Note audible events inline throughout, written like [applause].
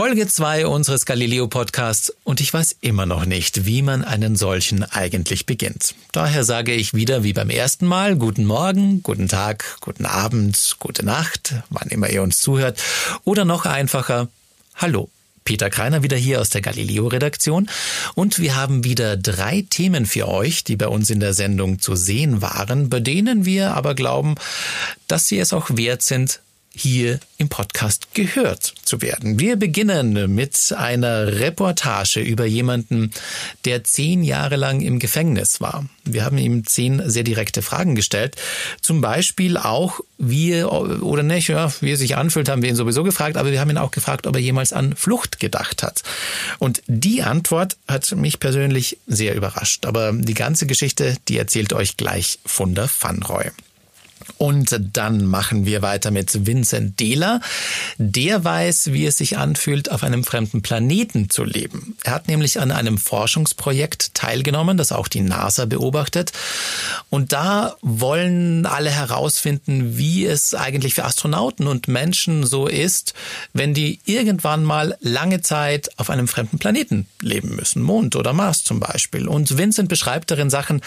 Folge 2 unseres Galileo Podcasts und ich weiß immer noch nicht, wie man einen solchen eigentlich beginnt. Daher sage ich wieder wie beim ersten Mal guten Morgen, guten Tag, guten Abend, gute Nacht, wann immer ihr uns zuhört oder noch einfacher Hallo. Peter Kreiner wieder hier aus der Galileo-Redaktion und wir haben wieder drei Themen für euch, die bei uns in der Sendung zu sehen waren, bei denen wir aber glauben, dass sie es auch wert sind, hier im Podcast gehört zu werden. Wir beginnen mit einer Reportage über jemanden, der zehn Jahre lang im Gefängnis war. Wir haben ihm zehn sehr direkte Fragen gestellt. Zum Beispiel auch, wie er, oder nicht, ja, wie er sich anfühlt, haben wir ihn sowieso gefragt, aber wir haben ihn auch gefragt, ob er jemals an Flucht gedacht hat. Und die Antwort hat mich persönlich sehr überrascht. Aber die ganze Geschichte, die erzählt euch gleich Funder van Roy. Und dann machen wir weiter mit Vincent Dehler. Der weiß, wie es sich anfühlt, auf einem fremden Planeten zu leben. Er hat nämlich an einem Forschungsprojekt teilgenommen, das auch die NASA beobachtet. Und da wollen alle herausfinden, wie es eigentlich für Astronauten und Menschen so ist, wenn die irgendwann mal lange Zeit auf einem fremden Planeten leben müssen. Mond oder Mars zum Beispiel. Und Vincent beschreibt darin Sachen,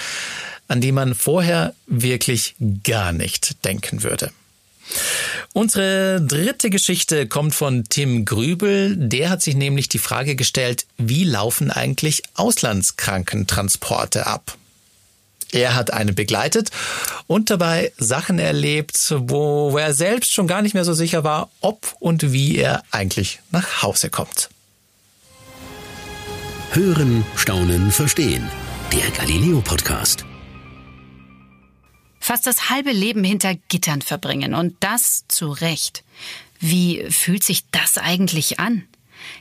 an die man vorher wirklich gar nicht denken würde. Unsere dritte Geschichte kommt von Tim Grübel. Der hat sich nämlich die Frage gestellt, wie laufen eigentlich Auslandskrankentransporte ab? Er hat eine begleitet und dabei Sachen erlebt, wo er selbst schon gar nicht mehr so sicher war, ob und wie er eigentlich nach Hause kommt. Hören, staunen, verstehen. Der Galileo Podcast fast das halbe Leben hinter Gittern verbringen und das zu Recht. Wie fühlt sich das eigentlich an?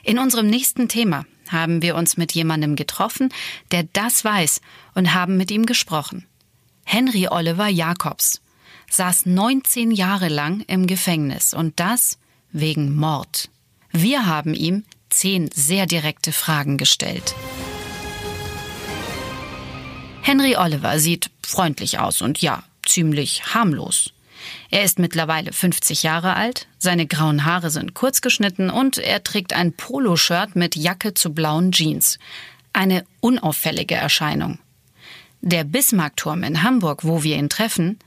In unserem nächsten Thema haben wir uns mit jemandem getroffen, der das weiß und haben mit ihm gesprochen. Henry Oliver Jacobs saß 19 Jahre lang im Gefängnis und das wegen Mord. Wir haben ihm zehn sehr direkte Fragen gestellt. Henry Oliver sieht freundlich aus und ja, ziemlich harmlos. Er ist mittlerweile 50 Jahre alt, seine grauen Haare sind kurz geschnitten und er trägt ein Poloshirt mit Jacke zu blauen Jeans. Eine unauffällige Erscheinung. Der Bismarckturm in Hamburg, wo wir ihn treffen,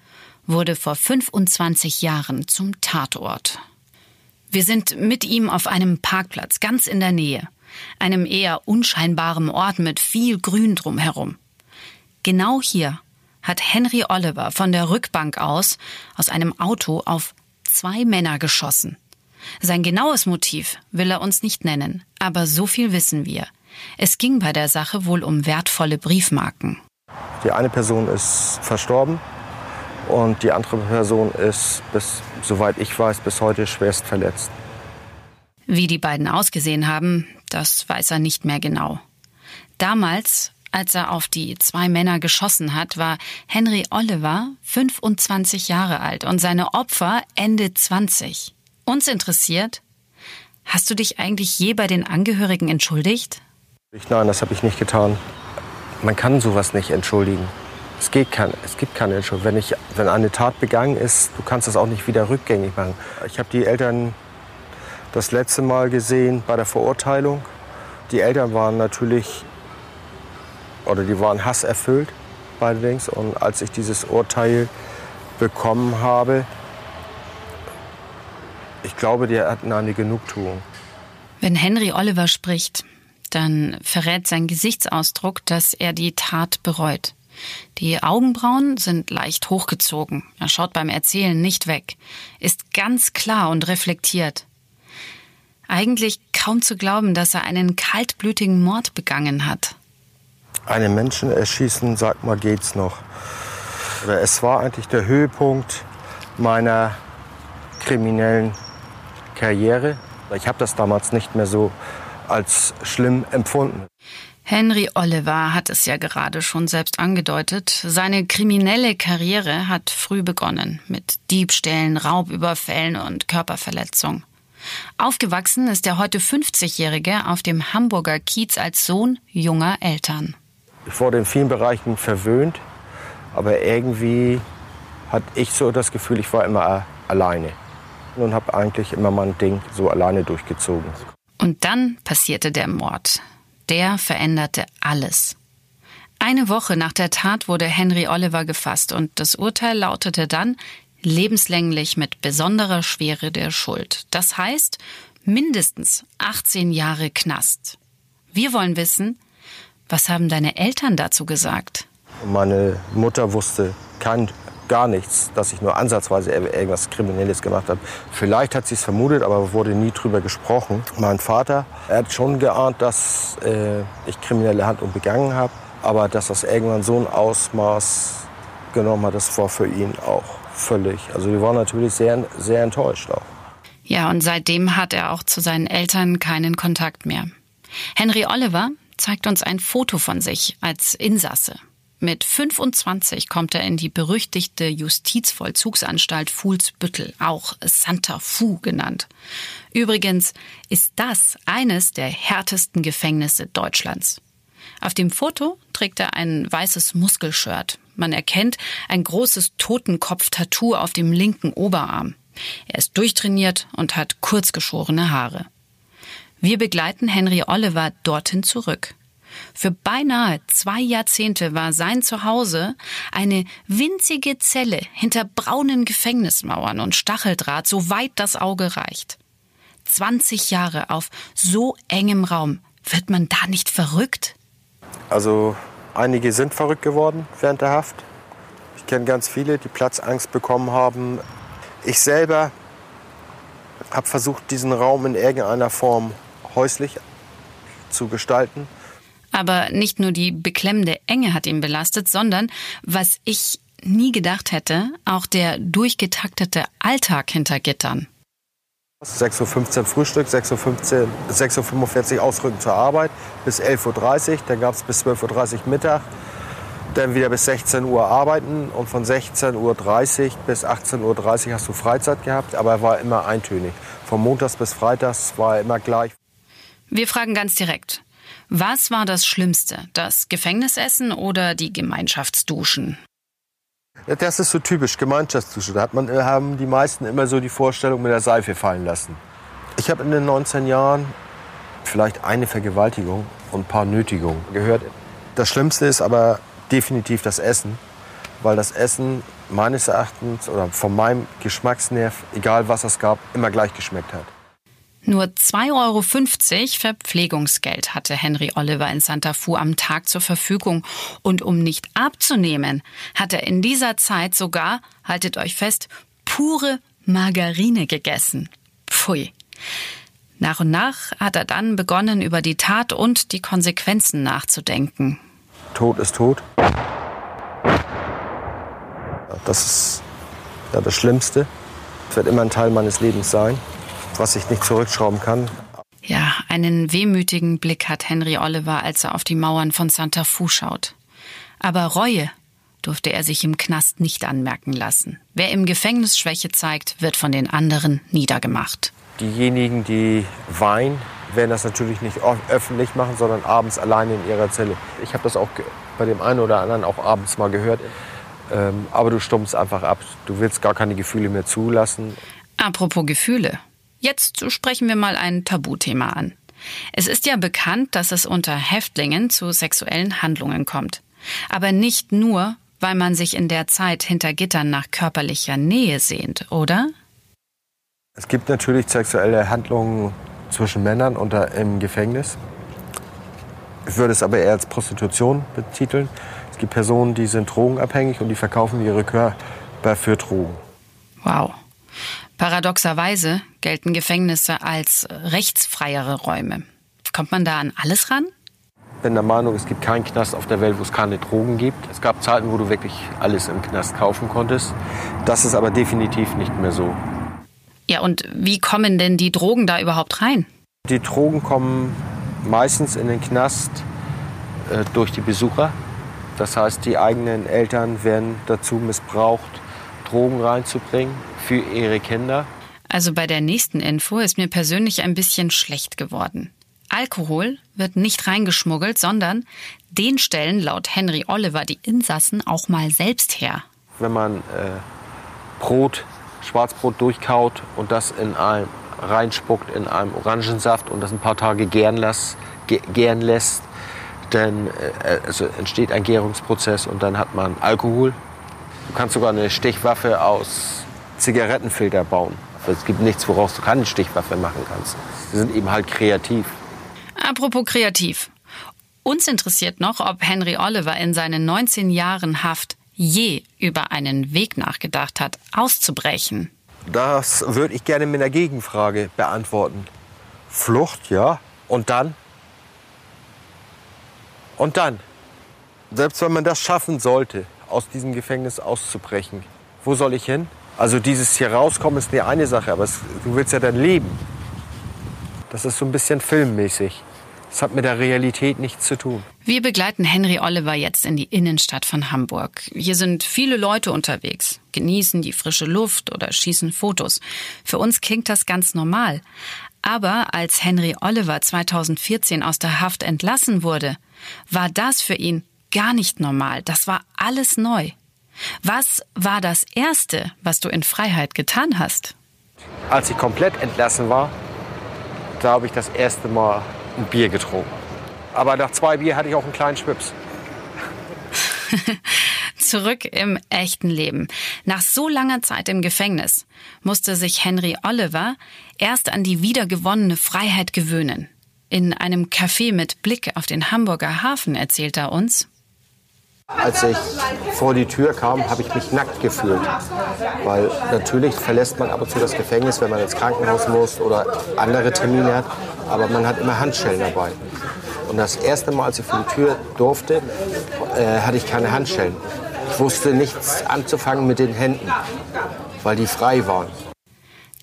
wurde vor 25 Jahren zum Tatort. Wir sind mit ihm auf einem Parkplatz ganz in der Nähe, einem eher unscheinbaren Ort mit viel Grün drumherum. Genau hier hat Henry Oliver von der Rückbank aus aus einem Auto auf zwei Männer geschossen. Sein genaues Motiv will er uns nicht nennen, aber so viel wissen wir. Es ging bei der Sache wohl um wertvolle Briefmarken. Die eine Person ist verstorben und die andere Person ist, bis, soweit ich weiß, bis heute schwerst verletzt. Wie die beiden ausgesehen haben, das weiß er nicht mehr genau. Damals als er auf die zwei Männer geschossen hat, war Henry Oliver 25 Jahre alt und seine Opfer Ende 20. Uns interessiert, hast du dich eigentlich je bei den Angehörigen entschuldigt? Nein, das habe ich nicht getan. Man kann sowas nicht entschuldigen. Es, geht kein, es gibt keine Entschuldigung. Wenn, ich, wenn eine Tat begangen ist, du kannst das auch nicht wieder rückgängig machen. Ich habe die Eltern das letzte Mal gesehen bei der Verurteilung. Die Eltern waren natürlich oder die waren hasserfüllt, beide Dings. Und als ich dieses Urteil bekommen habe, ich glaube, die hatten eine Genugtuung. Wenn Henry Oliver spricht, dann verrät sein Gesichtsausdruck, dass er die Tat bereut. Die Augenbrauen sind leicht hochgezogen. Er schaut beim Erzählen nicht weg, ist ganz klar und reflektiert. Eigentlich kaum zu glauben, dass er einen kaltblütigen Mord begangen hat einen Menschen erschießen, sag mal, geht's noch. Es war eigentlich der Höhepunkt meiner kriminellen Karriere. Ich habe das damals nicht mehr so als schlimm empfunden. Henry Oliver hat es ja gerade schon selbst angedeutet. Seine kriminelle Karriere hat früh begonnen mit Diebstählen, Raubüberfällen und Körperverletzung. Aufgewachsen ist der heute 50-Jährige auf dem Hamburger Kiez als Sohn junger Eltern. Ich wurde in vielen Bereichen verwöhnt, aber irgendwie hatte ich so das Gefühl, ich war immer alleine und habe eigentlich immer mein Ding so alleine durchgezogen. Und dann passierte der Mord. Der veränderte alles. Eine Woche nach der Tat wurde Henry Oliver gefasst und das Urteil lautete dann lebenslänglich mit besonderer Schwere der Schuld. Das heißt mindestens 18 Jahre Knast. Wir wollen wissen, was haben deine Eltern dazu gesagt? Meine Mutter wusste kein, gar nichts, dass ich nur ansatzweise irgendwas Kriminelles gemacht habe. Vielleicht hat sie es vermutet, aber wurde nie drüber gesprochen. Mein Vater, er hat schon geahnt, dass äh, ich kriminelle Handlungen begangen habe, aber dass das irgendwann so ein Ausmaß genommen hat, das war für ihn auch völlig. Also wir waren natürlich sehr, sehr enttäuscht auch. Ja, und seitdem hat er auch zu seinen Eltern keinen Kontakt mehr. Henry Oliver zeigt uns ein Foto von sich als Insasse. Mit 25 kommt er in die berüchtigte Justizvollzugsanstalt Fuhlsbüttel, auch Santa Fu genannt. Übrigens ist das eines der härtesten Gefängnisse Deutschlands. Auf dem Foto trägt er ein weißes Muskelshirt. Man erkennt ein großes Totenkopf-Tattoo auf dem linken Oberarm. Er ist durchtrainiert und hat kurzgeschorene Haare. Wir begleiten Henry Oliver dorthin zurück. Für beinahe zwei Jahrzehnte war sein Zuhause eine winzige Zelle hinter braunen Gefängnismauern und Stacheldraht, so weit das Auge reicht. 20 Jahre auf so engem Raum. Wird man da nicht verrückt? Also einige sind verrückt geworden während der Haft. Ich kenne ganz viele, die Platzangst bekommen haben. Ich selber habe versucht, diesen Raum in irgendeiner Form häuslich zu gestalten. Aber nicht nur die beklemmende Enge hat ihn belastet, sondern, was ich nie gedacht hätte, auch der durchgetaktete Alltag hinter Gittern. 6.15 Uhr Frühstück, 6.15 Uhr, 6.45 Uhr Ausrücken zur Arbeit, bis 11.30 Uhr, dann gab es bis 12.30 Uhr Mittag, dann wieder bis 16 Uhr arbeiten und von 16.30 Uhr bis 18.30 Uhr hast du Freizeit gehabt, aber er war immer eintönig. Von Montags bis Freitags war er immer gleich. Wir fragen ganz direkt. Was war das Schlimmste? Das Gefängnisessen oder die Gemeinschaftsduschen? Ja, das ist so typisch, Gemeinschaftsdusche. Da hat man, äh, haben die meisten immer so die Vorstellung mit der Seife fallen lassen. Ich habe in den 19 Jahren vielleicht eine Vergewaltigung und ein paar Nötigungen gehört. Das Schlimmste ist aber definitiv das Essen, weil das Essen meines Erachtens oder von meinem Geschmacksnerv, egal was es gab, immer gleich geschmeckt hat. Nur 2,50 Euro Verpflegungsgeld hatte Henry Oliver in Santa Fu am Tag zur Verfügung. Und um nicht abzunehmen, hat er in dieser Zeit sogar, haltet euch fest, pure Margarine gegessen. Pfui. Nach und nach hat er dann begonnen, über die Tat und die Konsequenzen nachzudenken. Tod ist tot. Das ist ja, das Schlimmste. Das wird immer ein Teil meines Lebens sein was ich nicht zurückschrauben kann. Ja, einen wehmütigen Blick hat Henry Oliver, als er auf die Mauern von Santa Fu schaut. Aber Reue durfte er sich im Knast nicht anmerken lassen. Wer im Gefängnis Schwäche zeigt, wird von den anderen niedergemacht. Diejenigen, die weinen, werden das natürlich nicht öffentlich machen, sondern abends alleine in ihrer Zelle. Ich habe das auch bei dem einen oder anderen auch abends mal gehört. Ähm, aber du stummst einfach ab. Du willst gar keine Gefühle mehr zulassen. Apropos Gefühle. Jetzt sprechen wir mal ein Tabuthema an. Es ist ja bekannt, dass es unter Häftlingen zu sexuellen Handlungen kommt. Aber nicht nur, weil man sich in der Zeit hinter Gittern nach körperlicher Nähe sehnt, oder? Es gibt natürlich sexuelle Handlungen zwischen Männern unter, im Gefängnis. Ich würde es aber eher als Prostitution betiteln. Es gibt Personen, die sind drogenabhängig und die verkaufen ihre Körper für Drogen. Wow. Paradoxerweise gelten Gefängnisse als rechtsfreiere Räume. Kommt man da an alles ran? Ich bin der Meinung, es gibt keinen Knast auf der Welt, wo es keine Drogen gibt. Es gab Zeiten, wo du wirklich alles im Knast kaufen konntest. Das ist aber definitiv nicht mehr so. Ja, und wie kommen denn die Drogen da überhaupt rein? Die Drogen kommen meistens in den Knast äh, durch die Besucher. Das heißt, die eigenen Eltern werden dazu missbraucht, Drogen reinzubringen für ihre Kinder. Also bei der nächsten Info ist mir persönlich ein bisschen schlecht geworden. Alkohol wird nicht reingeschmuggelt, sondern den stellen laut Henry Oliver die Insassen auch mal selbst her. Wenn man äh, Brot, Schwarzbrot durchkaut und das in ein, reinspuckt in einem Orangensaft und das ein paar Tage gären, las, gären lässt, dann äh, also entsteht ein Gärungsprozess und dann hat man Alkohol. Du kannst sogar eine Stichwaffe aus Zigarettenfilter bauen. Es gibt nichts, woraus du keine Stichwaffe machen kannst. Sie sind eben halt kreativ. Apropos kreativ. Uns interessiert noch, ob Henry Oliver in seinen 19 Jahren Haft je über einen Weg nachgedacht hat, auszubrechen. Das würde ich gerne mit einer Gegenfrage beantworten. Flucht, ja. Und dann? Und dann? Selbst wenn man das schaffen sollte, aus diesem Gefängnis auszubrechen, wo soll ich hin? Also dieses hier rauskommen ist eine, eine Sache, aber es, du willst ja dein Leben. Das ist so ein bisschen filmmäßig. Das hat mit der Realität nichts zu tun. Wir begleiten Henry Oliver jetzt in die Innenstadt von Hamburg. Hier sind viele Leute unterwegs, genießen die frische Luft oder schießen Fotos. Für uns klingt das ganz normal. Aber als Henry Oliver 2014 aus der Haft entlassen wurde, war das für ihn gar nicht normal. Das war alles neu. Was war das Erste, was du in Freiheit getan hast? Als ich komplett entlassen war, da habe ich das erste Mal ein Bier getrunken. Aber nach zwei Bier hatte ich auch einen kleinen Schwips. [laughs] Zurück im echten Leben. Nach so langer Zeit im Gefängnis musste sich Henry Oliver erst an die wiedergewonnene Freiheit gewöhnen. In einem Café mit Blick auf den Hamburger Hafen erzählt er uns. Als ich vor die Tür kam, habe ich mich nackt gefühlt. Weil natürlich verlässt man ab und zu das Gefängnis, wenn man ins Krankenhaus muss oder andere Termine hat. Aber man hat immer Handschellen dabei. Und das erste Mal, als ich vor die Tür durfte, äh, hatte ich keine Handschellen. Ich wusste nichts anzufangen mit den Händen, weil die frei waren.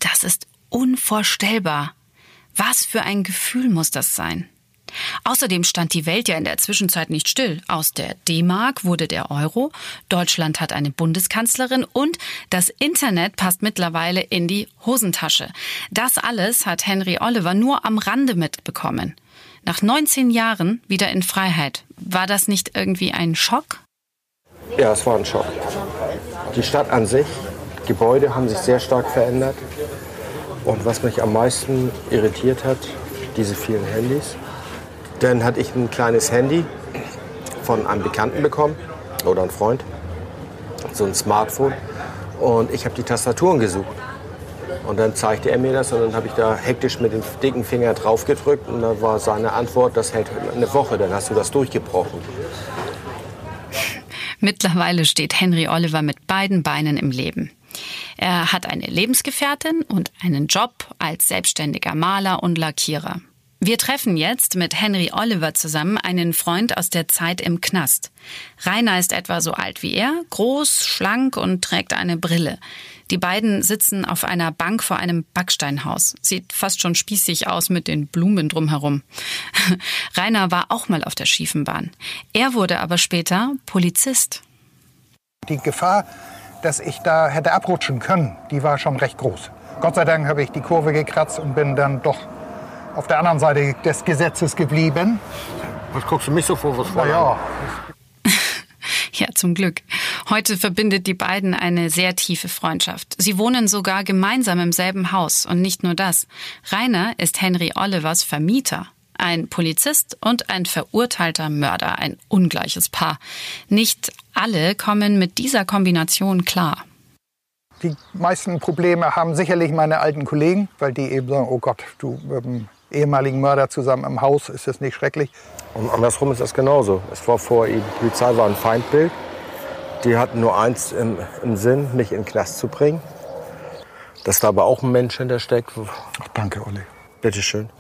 Das ist unvorstellbar. Was für ein Gefühl muss das sein? Außerdem stand die Welt ja in der Zwischenzeit nicht still. Aus der D-Mark wurde der Euro, Deutschland hat eine Bundeskanzlerin und das Internet passt mittlerweile in die Hosentasche. Das alles hat Henry Oliver nur am Rande mitbekommen. Nach 19 Jahren wieder in Freiheit. War das nicht irgendwie ein Schock? Ja, es war ein Schock. Die Stadt an sich, Gebäude haben sich sehr stark verändert. Und was mich am meisten irritiert hat, diese vielen Handys. Dann hatte ich ein kleines Handy von einem Bekannten bekommen oder einem Freund, so ein Smartphone. Und ich habe die Tastaturen gesucht. Und dann zeigte er mir das und dann habe ich da hektisch mit dem dicken Finger drauf gedrückt und da war seine Antwort, das hält eine Woche, dann hast du das durchgebrochen. Mittlerweile steht Henry Oliver mit beiden Beinen im Leben. Er hat eine Lebensgefährtin und einen Job als selbstständiger Maler und Lackierer. Wir treffen jetzt mit Henry Oliver zusammen einen Freund aus der Zeit im Knast. Rainer ist etwa so alt wie er, groß, schlank und trägt eine Brille. Die beiden sitzen auf einer Bank vor einem Backsteinhaus. Sieht fast schon spießig aus mit den Blumen drumherum. [laughs] Rainer war auch mal auf der schiefen Bahn. Er wurde aber später Polizist. Die Gefahr, dass ich da hätte abrutschen können, die war schon recht groß. Gott sei Dank habe ich die Kurve gekratzt und bin dann doch auf der anderen Seite des Gesetzes geblieben. Was guckst du mich so vor? Was war ja. [laughs] Ja, zum Glück. Heute verbindet die beiden eine sehr tiefe Freundschaft. Sie wohnen sogar gemeinsam im selben Haus. Und nicht nur das. Rainer ist Henry Olivers Vermieter. Ein Polizist und ein verurteilter Mörder. Ein ungleiches Paar. Nicht alle kommen mit dieser Kombination klar. Die meisten Probleme haben sicherlich meine alten Kollegen, weil die eben sagen, oh Gott, du ähm, ehemaligen Mörder zusammen im Haus, ist das nicht schrecklich? Und andersrum ist das genauso. Es war vor ihm, die Polizei war ein Feindbild. Die hatten nur eins im, im Sinn, mich in den Knast zu bringen. Dass da aber auch ein Mensch hintersteckt. Ach, danke, Olli. Bitteschön.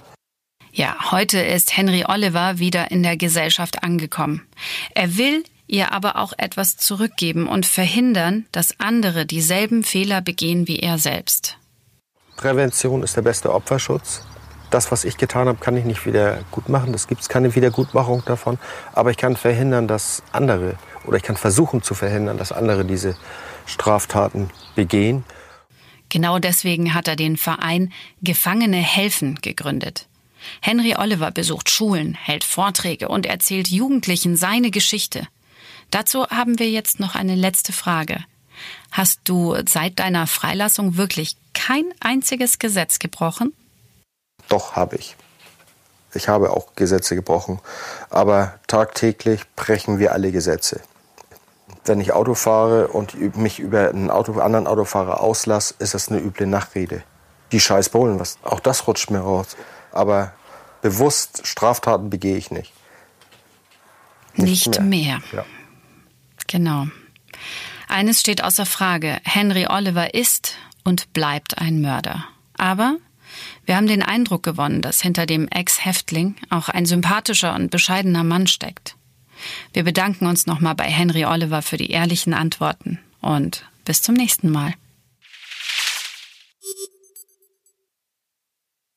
Ja, heute ist Henry Oliver wieder in der Gesellschaft angekommen. Er will ihr aber auch etwas zurückgeben und verhindern, dass andere dieselben Fehler begehen wie er selbst. Prävention ist der beste Opferschutz das, was ich getan habe, kann ich nicht wieder gut machen. Es gibt keine Wiedergutmachung davon. Aber ich kann verhindern, dass andere, oder ich kann versuchen zu verhindern, dass andere diese Straftaten begehen. Genau deswegen hat er den Verein Gefangene helfen gegründet. Henry Oliver besucht Schulen, hält Vorträge und erzählt Jugendlichen seine Geschichte. Dazu haben wir jetzt noch eine letzte Frage. Hast du seit deiner Freilassung wirklich kein einziges Gesetz gebrochen? Doch, habe ich. Ich habe auch Gesetze gebrochen. Aber tagtäglich brechen wir alle Gesetze. Wenn ich Auto fahre und mich über einen Auto, anderen Autofahrer auslasse, ist das eine üble Nachrede. Die scheiß Bullen, was, auch das rutscht mir raus. Aber bewusst Straftaten begehe ich nicht. Nicht, nicht mehr. mehr. Ja. Genau. Eines steht außer Frage. Henry Oliver ist und bleibt ein Mörder. Aber wir haben den Eindruck gewonnen, dass hinter dem Ex-Häftling auch ein sympathischer und bescheidener Mann steckt. Wir bedanken uns nochmal bei Henry Oliver für die ehrlichen Antworten und bis zum nächsten Mal.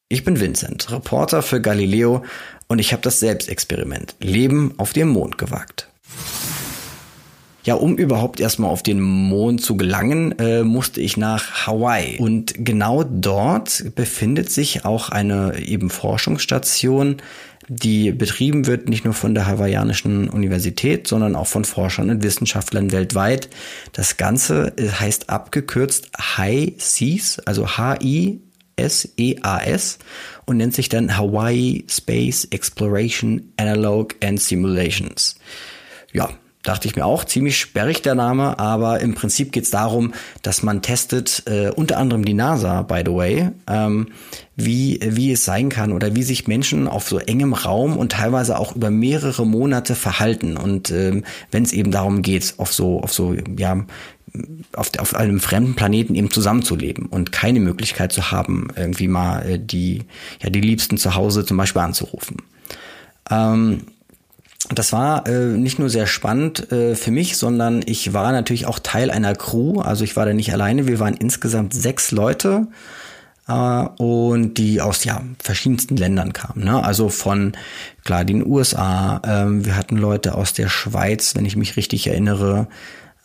Ich bin Vincent, Reporter für Galileo und ich habe das Selbstexperiment Leben auf dem Mond gewagt. Ja, um überhaupt erstmal auf den Mond zu gelangen, äh, musste ich nach Hawaii. Und genau dort befindet sich auch eine eben Forschungsstation, die betrieben wird nicht nur von der hawaiianischen Universität, sondern auch von Forschern und Wissenschaftlern weltweit. Das Ganze äh, heißt abgekürzt High Seas, also H-I S-E-A-S und nennt sich dann Hawaii Space Exploration Analog and Simulations. Ja, dachte ich mir auch, ziemlich sperrig der Name, aber im Prinzip geht es darum, dass man testet, äh, unter anderem die NASA, by the way, ähm, wie, wie es sein kann oder wie sich Menschen auf so engem Raum und teilweise auch über mehrere Monate verhalten. Und ähm, wenn es eben darum geht, auf so, auf so, ja, auf, auf einem fremden Planeten eben zusammenzuleben und keine Möglichkeit zu haben, irgendwie mal äh, die, ja, die Liebsten zu Hause zum Beispiel anzurufen. Ähm, das war äh, nicht nur sehr spannend äh, für mich, sondern ich war natürlich auch Teil einer Crew. Also ich war da nicht alleine. Wir waren insgesamt sechs Leute äh, und die aus ja verschiedensten Ländern kamen. Ne? Also von klar den USA. Äh, wir hatten Leute aus der Schweiz, wenn ich mich richtig erinnere.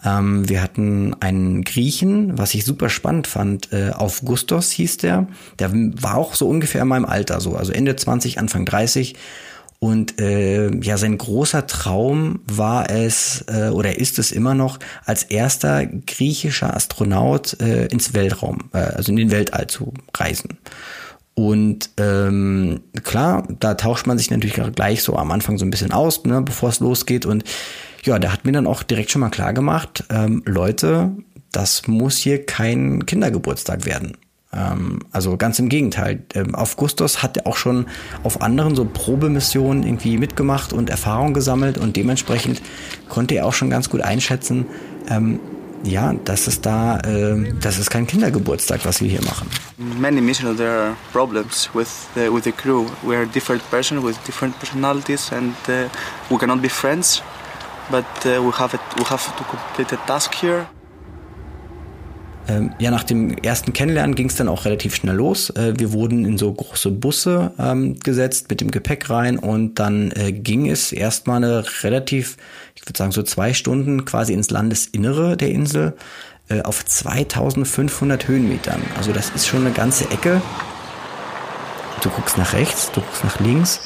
Ähm, wir hatten einen Griechen, was ich super spannend fand. Äh, Augustos hieß der. Der war auch so ungefähr in meinem Alter, so also Ende 20, Anfang 30 und äh, ja, sein großer Traum war es äh, oder ist es immer noch, als erster griechischer Astronaut äh, ins Weltraum, äh, also in den Weltall zu reisen. Und ähm, klar, da tauscht man sich natürlich gleich so am Anfang so ein bisschen aus, ne, bevor es losgeht. Und ja, der hat mir dann auch direkt schon mal klar gemacht, ähm, Leute, das muss hier kein Kindergeburtstag werden. Ähm, also ganz im Gegenteil. Ähm, Augustus hat auch schon auf anderen so Probemissionen irgendwie mitgemacht und Erfahrung gesammelt und dementsprechend konnte er auch schon ganz gut einschätzen, ähm, ja, das ist da, äh, das ist kein Kindergeburtstag, was wir hier machen. Many missions there are problems with the, with the crew. We are different person with different personalities and uh, we cannot be friends, but uh, we have a, we have to complete a task here. Ähm, ja, nach dem ersten Kennenlernen ging es dann auch relativ schnell los. Äh, wir wurden in so große Busse ähm, gesetzt mit dem Gepäck rein und dann äh, ging es erstmal eine relativ, ich würde sagen so zwei Stunden quasi ins Landesinnere der Insel äh, auf 2500 Höhenmetern. Also das ist schon eine ganze Ecke. Du guckst nach rechts, du guckst nach links,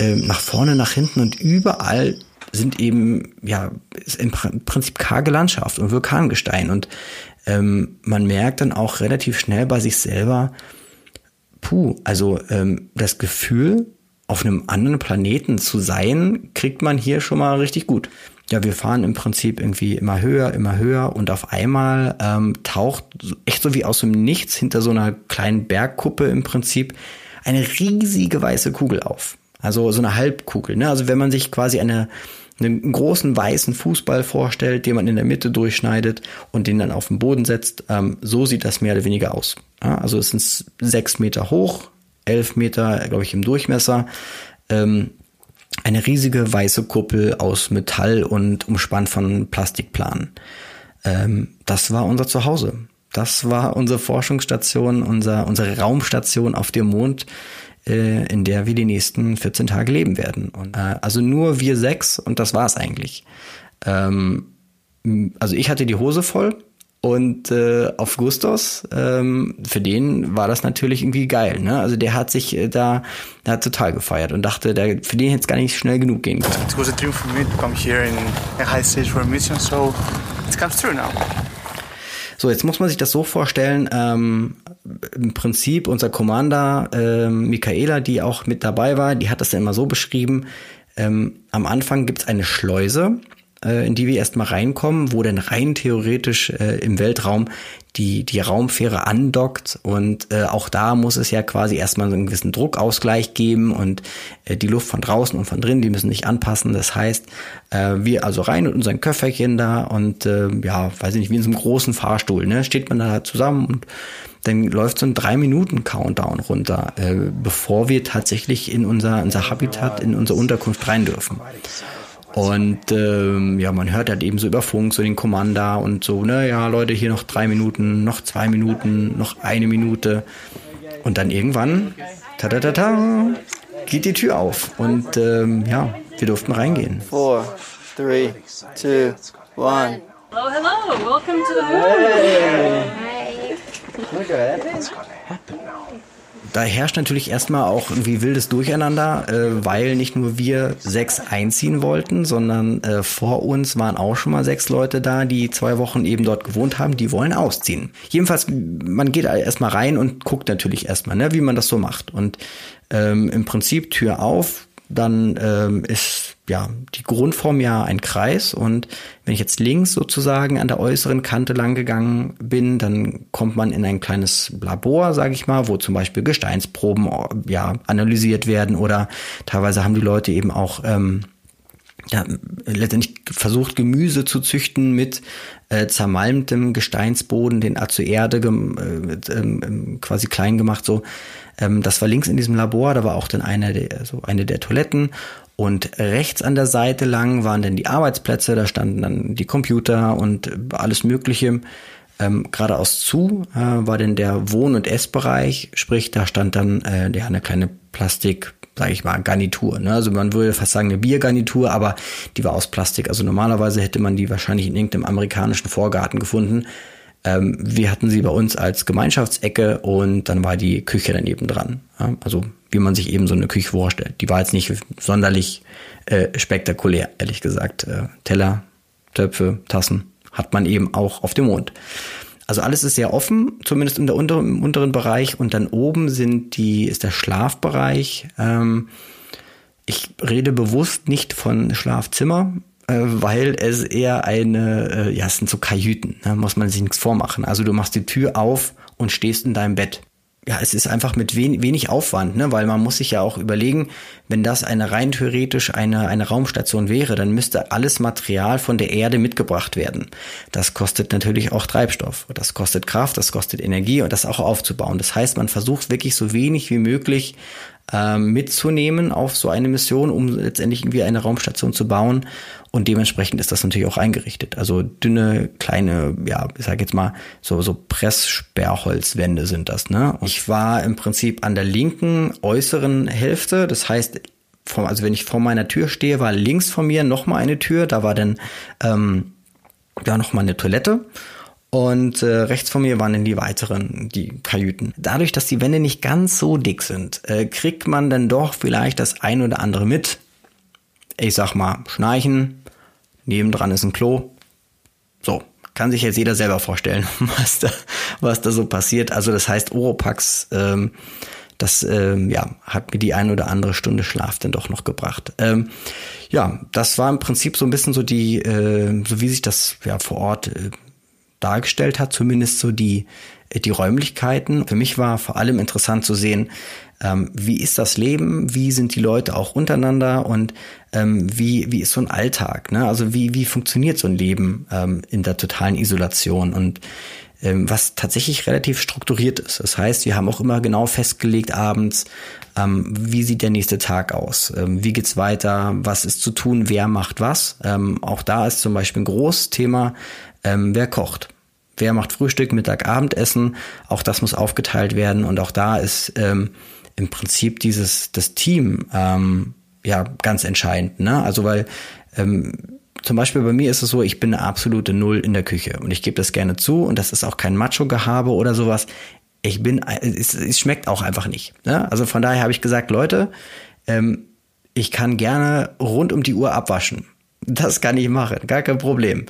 äh, nach vorne, nach hinten und überall sind eben, ja, im Prinzip karge Landschaft und Vulkangestein. Und ähm, man merkt dann auch relativ schnell bei sich selber, puh, also ähm, das Gefühl, auf einem anderen Planeten zu sein, kriegt man hier schon mal richtig gut. Ja, wir fahren im Prinzip irgendwie immer höher, immer höher und auf einmal ähm, taucht echt so wie aus dem Nichts hinter so einer kleinen Bergkuppe im Prinzip eine riesige weiße Kugel auf. Also so eine Halbkugel. Ne? Also wenn man sich quasi eine einen großen weißen Fußball vorstellt, den man in der Mitte durchschneidet und den dann auf den Boden setzt. Ähm, so sieht das mehr oder weniger aus. Ja, also es sind sechs Meter hoch, elf Meter, glaube ich, im Durchmesser. Ähm, eine riesige weiße Kuppel aus Metall und umspannt von Plastikplanen. Ähm, das war unser Zuhause. Das war unsere Forschungsstation, unser, unsere Raumstation auf dem Mond äh, in der wir die nächsten 14 Tage leben werden. Und, äh, also nur wir sechs und das war's eigentlich. Ähm, also ich hatte die Hose voll und äh, auf Gustos, ähm, für den war das natürlich irgendwie geil. Ne? Also der hat sich äh, da, der hat total gefeiert und dachte, der, für den hätte es gar nicht schnell genug gehen können. It was a dream for me to come here in a high stage for a mission, so it comes true now. So, jetzt muss man sich das so vorstellen, ähm, im Prinzip unser Commander ähm, Michaela, die auch mit dabei war, die hat das dann immer so beschrieben, ähm, am Anfang gibt's eine Schleuse, äh, in die wir erstmal reinkommen, wo dann rein theoretisch äh, im Weltraum die, die Raumfähre andockt und äh, auch da muss es ja quasi erstmal so einen gewissen Druckausgleich geben und äh, die Luft von draußen und von drin, die müssen sich anpassen. Das heißt, äh, wir also rein mit unseren Köfferchen da und äh, ja, weiß ich nicht, wie in so einem großen Fahrstuhl, ne, steht man da zusammen und dann läuft so ein drei Minuten Countdown runter, äh, bevor wir tatsächlich in unser, unser Habitat, in unsere Unterkunft rein dürfen. Und ähm, ja, man hört halt eben so über Funk so den Commander und so, ne, ja, Leute, hier noch drei Minuten, noch zwei Minuten, noch eine Minute. Und dann irgendwann, ta ta ta ta, geht die Tür auf. Und ähm, ja, wir durften reingehen. Four, three, two, one. Hello, hello. Welcome to the moon. Da herrscht natürlich erstmal auch irgendwie wildes Durcheinander, äh, weil nicht nur wir sechs einziehen wollten, sondern äh, vor uns waren auch schon mal sechs Leute da, die zwei Wochen eben dort gewohnt haben, die wollen ausziehen. Jedenfalls, man geht erstmal rein und guckt natürlich erstmal, ne, wie man das so macht. Und ähm, im Prinzip Tür auf, dann ähm, ist ja die Grundform ja ein Kreis. Und wenn ich jetzt links sozusagen an der äußeren Kante lang gegangen bin, dann kommt man in ein kleines Labor, sage ich mal, wo zum Beispiel Gesteinsproben ja analysiert werden. Oder teilweise haben die Leute eben auch ähm, ja, letztendlich versucht, Gemüse zu züchten mit äh, zermalmtem Gesteinsboden, den zur Erde äh, äh, quasi klein gemacht. So, ähm, das war links in diesem Labor, da war auch dann eine der, so eine der Toiletten und rechts an der Seite lang waren dann die Arbeitsplätze, da standen dann die Computer und alles Mögliche. Ähm, geradeaus zu äh, war denn der Wohn- und Essbereich, sprich, da stand dann äh, ja, eine kleine Plastik, sage ich mal, Garnitur. Ne? Also man würde fast sagen eine Biergarnitur, aber die war aus Plastik. Also normalerweise hätte man die wahrscheinlich in irgendeinem amerikanischen Vorgarten gefunden. Ähm, wir hatten sie bei uns als Gemeinschaftsecke und dann war die Küche daneben dran. Ja? Also wie man sich eben so eine Küche vorstellt. Die war jetzt nicht sonderlich äh, spektakulär, ehrlich gesagt. Äh, Teller, Töpfe, Tassen hat man eben auch auf dem Mond. Also alles ist sehr offen, zumindest in der unter, im unteren Bereich. Und dann oben sind die, ist der Schlafbereich. Ähm, ich rede bewusst nicht von Schlafzimmer, weil es eher eine, äh, ja, es sind so Kajüten, ne, muss man sich nichts vormachen. Also du machst die Tür auf und stehst in deinem Bett. Ja, es ist einfach mit wenig, wenig Aufwand, ne? weil man muss sich ja auch überlegen, wenn das eine rein theoretisch eine, eine Raumstation wäre, dann müsste alles Material von der Erde mitgebracht werden. Das kostet natürlich auch Treibstoff, das kostet Kraft, das kostet Energie und das auch aufzubauen. Das heißt, man versucht wirklich so wenig wie möglich ähm, mitzunehmen auf so eine Mission, um letztendlich irgendwie eine Raumstation zu bauen. Und dementsprechend ist das natürlich auch eingerichtet. Also dünne, kleine, ja, ich sag jetzt mal, so, so Presssperrholzwände sind das, ne? Ich war im Prinzip an der linken äußeren Hälfte. Das heißt, vom, also wenn ich vor meiner Tür stehe, war links von mir nochmal eine Tür. Da war dann, ähm, ja, nochmal eine Toilette. Und äh, rechts von mir waren dann die weiteren, die Kajüten. Dadurch, dass die Wände nicht ganz so dick sind, äh, kriegt man dann doch vielleicht das ein oder andere mit. Ich sag mal, Schnarchen, nebendran ist ein Klo. So, kann sich jetzt jeder selber vorstellen, [laughs] was da, was da so passiert. Also das heißt, Oropax, ähm, das ähm, ja, hat mir die ein oder andere Stunde Schlaf dann doch noch gebracht. Ähm, ja, das war im Prinzip so ein bisschen so die, äh, so wie sich das ja vor Ort äh, dargestellt hat, zumindest so die, die Räumlichkeiten. Für mich war vor allem interessant zu sehen, ähm, wie ist das Leben, wie sind die Leute auch untereinander und ähm, wie, wie ist so ein Alltag, ne? also wie, wie funktioniert so ein Leben ähm, in der totalen Isolation und ähm, was tatsächlich relativ strukturiert ist. Das heißt, wir haben auch immer genau festgelegt abends, ähm, wie sieht der nächste Tag aus, ähm, wie geht's weiter, was ist zu tun, wer macht was. Auch da ist zum Beispiel ein großes Thema, ähm, wer kocht. Wer macht Frühstück, Mittag, Abendessen? Auch das muss aufgeteilt werden und auch da ist ähm, im Prinzip dieses das Team ähm, ja ganz entscheidend. Ne? Also weil ähm, zum Beispiel bei mir ist es so, ich bin eine absolute Null in der Küche und ich gebe das gerne zu und das ist auch kein Macho-Gehabe oder sowas. Ich bin, es, es schmeckt auch einfach nicht. Ne? Also von daher habe ich gesagt, Leute, ähm, ich kann gerne rund um die Uhr abwaschen. Das kann ich machen, gar kein Problem.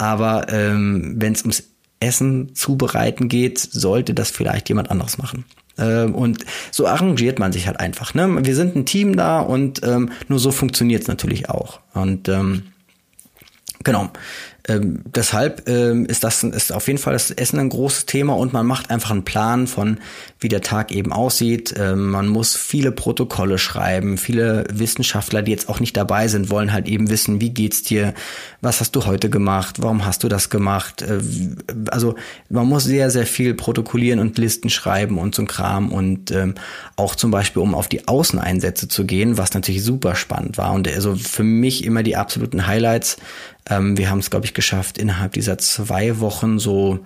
Aber ähm, wenn es ums Essen zubereiten geht, sollte das vielleicht jemand anderes machen. Ähm, und so arrangiert man sich halt einfach. Ne? Wir sind ein Team da und ähm, nur so funktioniert es natürlich auch. Und ähm, genau. Ähm, deshalb ähm, ist das ist auf jeden Fall das Essen ein großes Thema und man macht einfach einen Plan von, wie der Tag eben aussieht. Ähm, man muss viele Protokolle schreiben. Viele Wissenschaftler, die jetzt auch nicht dabei sind, wollen halt eben wissen, wie geht's dir? Was hast du heute gemacht? Warum hast du das gemacht? Äh, also man muss sehr, sehr viel protokollieren und Listen schreiben und so ein Kram und ähm, auch zum Beispiel, um auf die Außeneinsätze zu gehen, was natürlich super spannend war und also für mich immer die absoluten Highlights ähm, wir haben es, glaube ich, geschafft, innerhalb dieser zwei Wochen so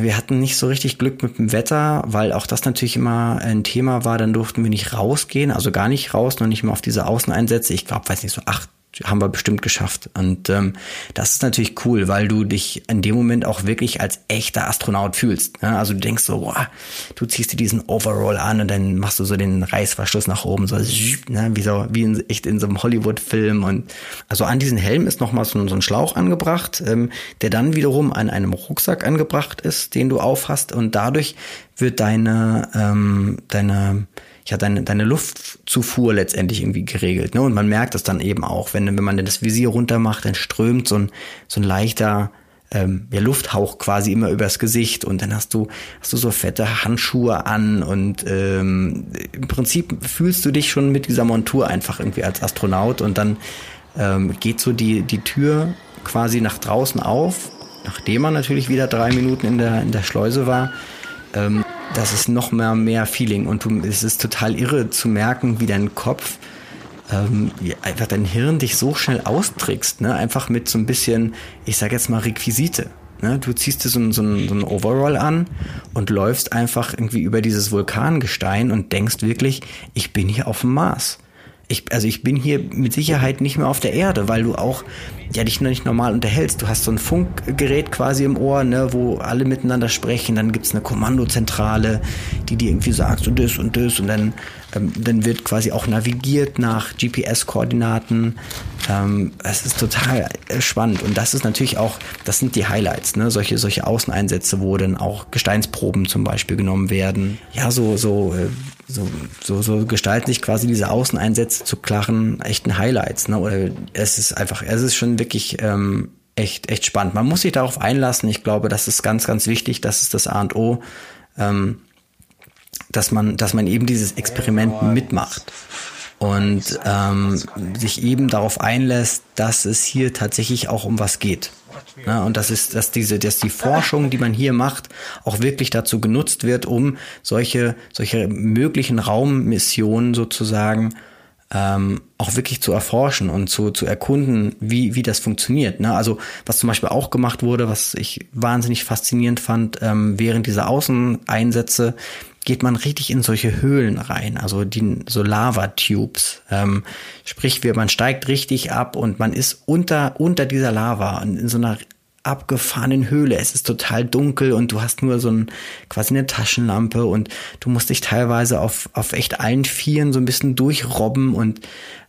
wir hatten nicht so richtig Glück mit dem Wetter, weil auch das natürlich immer ein Thema war. Dann durften wir nicht rausgehen, also gar nicht raus, noch nicht mal auf diese Außeneinsätze. Ich glaube, weiß nicht, so acht haben wir bestimmt geschafft. Und ähm, das ist natürlich cool, weil du dich in dem Moment auch wirklich als echter Astronaut fühlst. Ne? Also du denkst so, boah, du ziehst dir diesen Overall an und dann machst du so den Reißverschluss nach oben, so ne? wie so wie in, echt in so einem Hollywood-Film. Und also an diesen Helm ist nochmal so, so ein Schlauch angebracht, ähm, der dann wiederum an einem Rucksack angebracht ist, den du aufhast und dadurch wird deine ähm, deine ja, deine, deine Luftzufuhr letztendlich irgendwie geregelt. Ne? Und man merkt das dann eben auch, wenn, wenn man das Visier runter macht, dann strömt so ein, so ein leichter ähm, ja, Lufthauch quasi immer übers Gesicht und dann hast du, hast du so fette Handschuhe an und ähm, im Prinzip fühlst du dich schon mit dieser Montur einfach irgendwie als Astronaut und dann ähm, geht so die, die Tür quasi nach draußen auf, nachdem man natürlich wieder drei Minuten in der, in der Schleuse war. Ähm, das ist noch mehr, mehr Feeling und du, es ist total irre zu merken, wie dein Kopf, ähm, einfach dein Hirn dich so schnell austrickst, ne? einfach mit so ein bisschen, ich sag jetzt mal Requisite. Ne? Du ziehst dir so so, ein, so ein Overall an und läufst einfach irgendwie über dieses Vulkangestein und denkst wirklich, ich bin hier auf dem Mars ich, also ich bin hier mit Sicherheit nicht mehr auf der Erde, weil du auch ja dich noch nicht normal unterhältst. Du hast so ein Funkgerät quasi im Ohr, ne, wo alle miteinander sprechen. Dann gibt's eine Kommandozentrale, die dir irgendwie sagt, so das und das. Und dann, ähm, dann wird quasi auch navigiert nach GPS-Koordinaten. Ähm, es ist total äh, spannend. Und das ist natürlich auch, das sind die Highlights, ne? Solche, solche Außeneinsätze, wo dann auch Gesteinsproben zum Beispiel genommen werden. Ja, so, so äh, so, so, so gestalten sich quasi diese Außeneinsätze zu klaren, echten Highlights. Ne? Oder es ist einfach, es ist schon wirklich ähm, echt, echt spannend. Man muss sich darauf einlassen. Ich glaube, das ist ganz, ganz wichtig. Das ist das A und O, ähm, dass man, dass man eben dieses Experiment mitmacht und ähm, sich eben darauf einlässt, dass es hier tatsächlich auch um was geht. Ja, und das ist, dass diese, dass die Forschung, die man hier macht, auch wirklich dazu genutzt wird, um solche, solche möglichen Raummissionen sozusagen ähm, auch wirklich zu erforschen und zu, zu erkunden, wie, wie das funktioniert. Ne? Also was zum Beispiel auch gemacht wurde, was ich wahnsinnig faszinierend fand, ähm, während dieser Außeneinsätze, geht man richtig in solche Höhlen rein, also die so Lava-Tubes. Ähm, sprich, man steigt richtig ab und man ist unter, unter dieser Lava in so einer abgefahrenen Höhle. Es ist total dunkel und du hast nur so ein, quasi eine Taschenlampe und du musst dich teilweise auf, auf echt allen Vieren so ein bisschen durchrobben und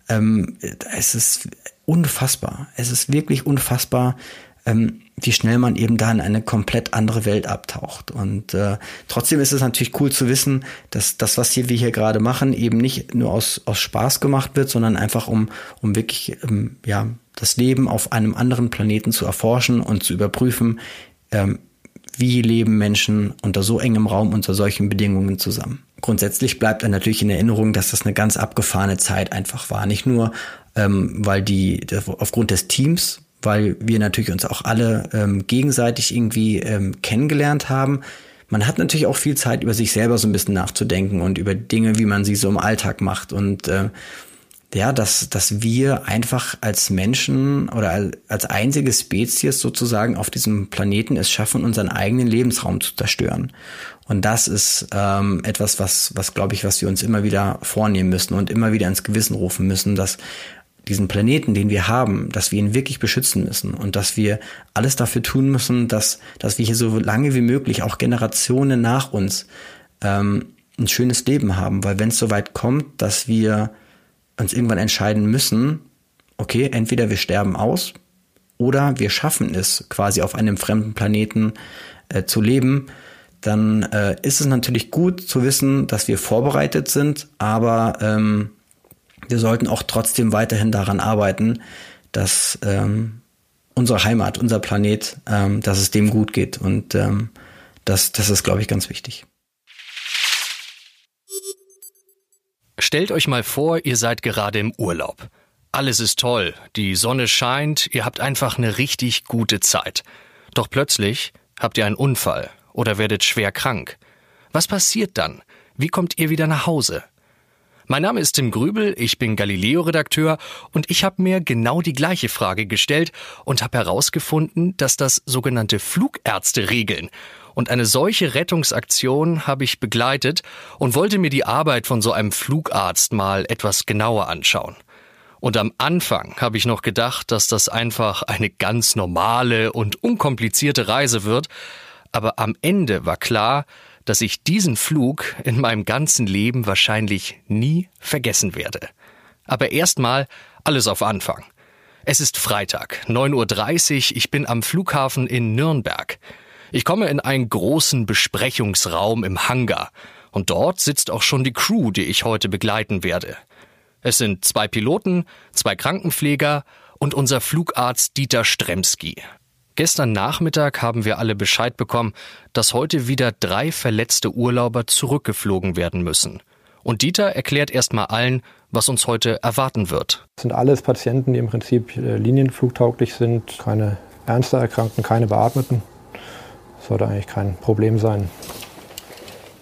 ähm, es ist unfassbar. Es ist wirklich unfassbar, ähm, wie schnell man eben da in eine komplett andere Welt abtaucht. Und äh, trotzdem ist es natürlich cool zu wissen, dass das, was hier, wir hier gerade machen, eben nicht nur aus, aus Spaß gemacht wird, sondern einfach um, um wirklich ähm, ja, das Leben auf einem anderen Planeten zu erforschen und zu überprüfen, ähm, wie leben Menschen unter so engem Raum, unter solchen Bedingungen zusammen. Grundsätzlich bleibt dann natürlich in Erinnerung, dass das eine ganz abgefahrene Zeit einfach war. Nicht nur, ähm, weil die aufgrund des Teams, weil wir natürlich uns auch alle ähm, gegenseitig irgendwie ähm, kennengelernt haben. Man hat natürlich auch viel Zeit, über sich selber so ein bisschen nachzudenken und über Dinge, wie man sie so im Alltag macht. Und äh, ja, dass, dass wir einfach als Menschen oder als einzige Spezies sozusagen auf diesem Planeten es schaffen, unseren eigenen Lebensraum zu zerstören. Und das ist ähm, etwas, was, was glaube ich, was wir uns immer wieder vornehmen müssen und immer wieder ins Gewissen rufen müssen, dass diesen Planeten, den wir haben, dass wir ihn wirklich beschützen müssen und dass wir alles dafür tun müssen, dass, dass wir hier so lange wie möglich, auch Generationen nach uns, ähm, ein schönes Leben haben. Weil wenn es soweit kommt, dass wir uns irgendwann entscheiden müssen, okay, entweder wir sterben aus oder wir schaffen es, quasi auf einem fremden Planeten äh, zu leben, dann äh, ist es natürlich gut zu wissen, dass wir vorbereitet sind, aber ähm, wir sollten auch trotzdem weiterhin daran arbeiten, dass ähm, unsere Heimat, unser Planet, ähm, dass es dem gut geht. Und ähm, das, das ist, glaube ich, ganz wichtig. Stellt euch mal vor, ihr seid gerade im Urlaub. Alles ist toll, die Sonne scheint, ihr habt einfach eine richtig gute Zeit. Doch plötzlich habt ihr einen Unfall oder werdet schwer krank. Was passiert dann? Wie kommt ihr wieder nach Hause? Mein Name ist Tim Grübel, ich bin Galileo-Redakteur und ich habe mir genau die gleiche Frage gestellt und habe herausgefunden, dass das sogenannte Flugärzte regeln. Und eine solche Rettungsaktion habe ich begleitet und wollte mir die Arbeit von so einem Flugarzt mal etwas genauer anschauen. Und am Anfang habe ich noch gedacht, dass das einfach eine ganz normale und unkomplizierte Reise wird, aber am Ende war klar, dass ich diesen Flug in meinem ganzen Leben wahrscheinlich nie vergessen werde. Aber erstmal alles auf Anfang. Es ist Freitag, 9.30 Uhr, ich bin am Flughafen in Nürnberg. Ich komme in einen großen Besprechungsraum im Hangar und dort sitzt auch schon die Crew, die ich heute begleiten werde. Es sind zwei Piloten, zwei Krankenpfleger und unser Flugarzt Dieter Stremski. Gestern Nachmittag haben wir alle Bescheid bekommen, dass heute wieder drei verletzte Urlauber zurückgeflogen werden müssen. Und Dieter erklärt erstmal allen, was uns heute erwarten wird. Das sind alles Patienten, die im Prinzip äh, linienflugtauglich sind, keine ernster Erkrankten, keine Beatmeten. Das sollte eigentlich kein Problem sein.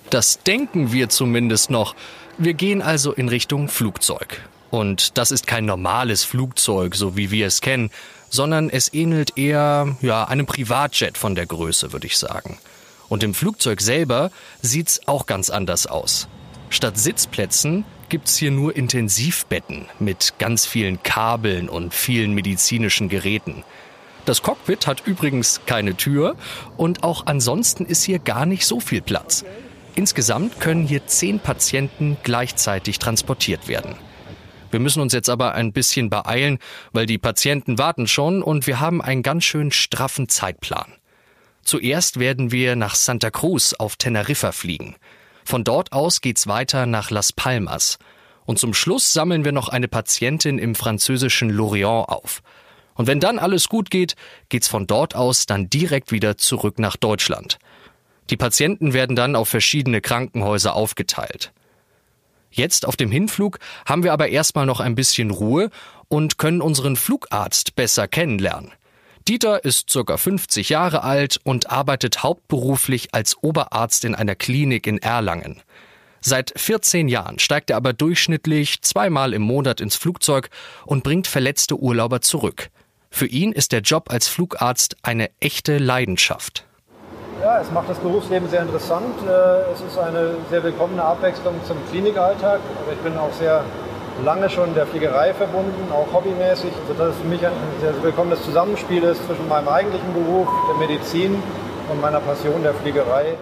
Das denken wir zumindest noch. Wir gehen also in Richtung Flugzeug. Und das ist kein normales Flugzeug, so wie wir es kennen, sondern es ähnelt eher ja, einem Privatjet von der Größe, würde ich sagen. Und im Flugzeug selber sieht's auch ganz anders aus. Statt Sitzplätzen gibt's hier nur Intensivbetten mit ganz vielen Kabeln und vielen medizinischen Geräten. Das Cockpit hat übrigens keine Tür und auch ansonsten ist hier gar nicht so viel Platz. Insgesamt können hier zehn Patienten gleichzeitig transportiert werden. Wir müssen uns jetzt aber ein bisschen beeilen, weil die Patienten warten schon und wir haben einen ganz schön straffen Zeitplan. Zuerst werden wir nach Santa Cruz auf Teneriffa fliegen. Von dort aus geht's weiter nach Las Palmas. Und zum Schluss sammeln wir noch eine Patientin im französischen Lorient auf. Und wenn dann alles gut geht, geht's von dort aus dann direkt wieder zurück nach Deutschland. Die Patienten werden dann auf verschiedene Krankenhäuser aufgeteilt. Jetzt auf dem Hinflug haben wir aber erstmal noch ein bisschen Ruhe und können unseren Flugarzt besser kennenlernen. Dieter ist circa 50 Jahre alt und arbeitet hauptberuflich als Oberarzt in einer Klinik in Erlangen. Seit 14 Jahren steigt er aber durchschnittlich zweimal im Monat ins Flugzeug und bringt verletzte Urlauber zurück. Für ihn ist der Job als Flugarzt eine echte Leidenschaft. Ja, es macht das Berufsleben sehr interessant. Äh, es ist eine sehr willkommene Abwechslung zum Klinikalltag. Ich bin auch sehr lange schon der Fliegerei verbunden, auch hobbymäßig, sodass es für mich ein sehr willkommenes Zusammenspiel ist zwischen meinem eigentlichen Beruf, der Medizin und meiner Passion der Fliegerei.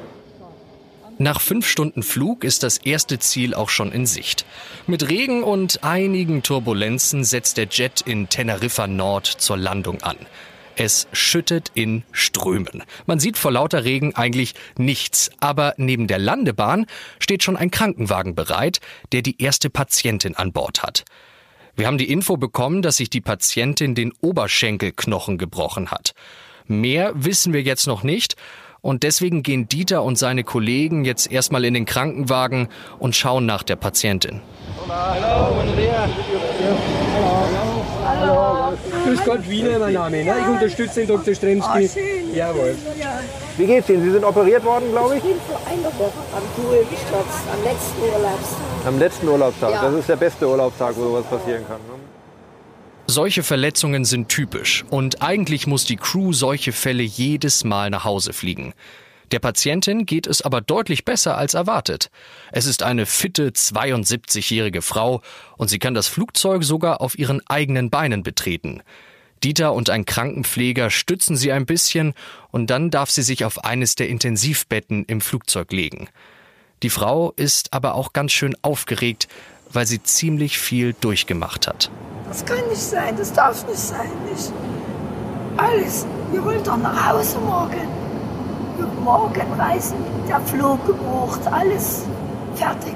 Nach fünf Stunden Flug ist das erste Ziel auch schon in Sicht. Mit Regen und einigen Turbulenzen setzt der Jet in Teneriffa Nord zur Landung an. Es schüttet in Strömen. Man sieht vor lauter Regen eigentlich nichts, aber neben der Landebahn steht schon ein Krankenwagen bereit, der die erste Patientin an Bord hat. Wir haben die Info bekommen, dass sich die Patientin den Oberschenkelknochen gebrochen hat. Mehr wissen wir jetzt noch nicht und deswegen gehen Dieter und seine Kollegen jetzt erstmal in den Krankenwagen und schauen nach der Patientin. Hallo, Hallo. Grüß Gott, Wiener mein Name. Ne? Ich unterstütze den Dr. Stremski. Schön. Jawohl. Wie geht's Ihnen? Sie sind operiert worden, glaube ich? Ich bin vor einer Woche am gestürzt, am letzten Urlaubstag. Am letzten Urlaubstag. Ja. Das ist der beste Urlaubstag, wo sowas passieren kann. Ne? Solche Verletzungen sind typisch und eigentlich muss die Crew solche Fälle jedes Mal nach Hause fliegen. Der Patientin geht es aber deutlich besser als erwartet. Es ist eine fitte 72-jährige Frau und sie kann das Flugzeug sogar auf ihren eigenen Beinen betreten. Dieter und ein Krankenpfleger stützen sie ein bisschen und dann darf sie sich auf eines der Intensivbetten im Flugzeug legen. Die Frau ist aber auch ganz schön aufgeregt, weil sie ziemlich viel durchgemacht hat. Das kann nicht sein, das darf nicht sein. Nicht. alles. Wir wollen doch nach Hause morgen. Morgen reisen, der Flug gebucht, alles fertig.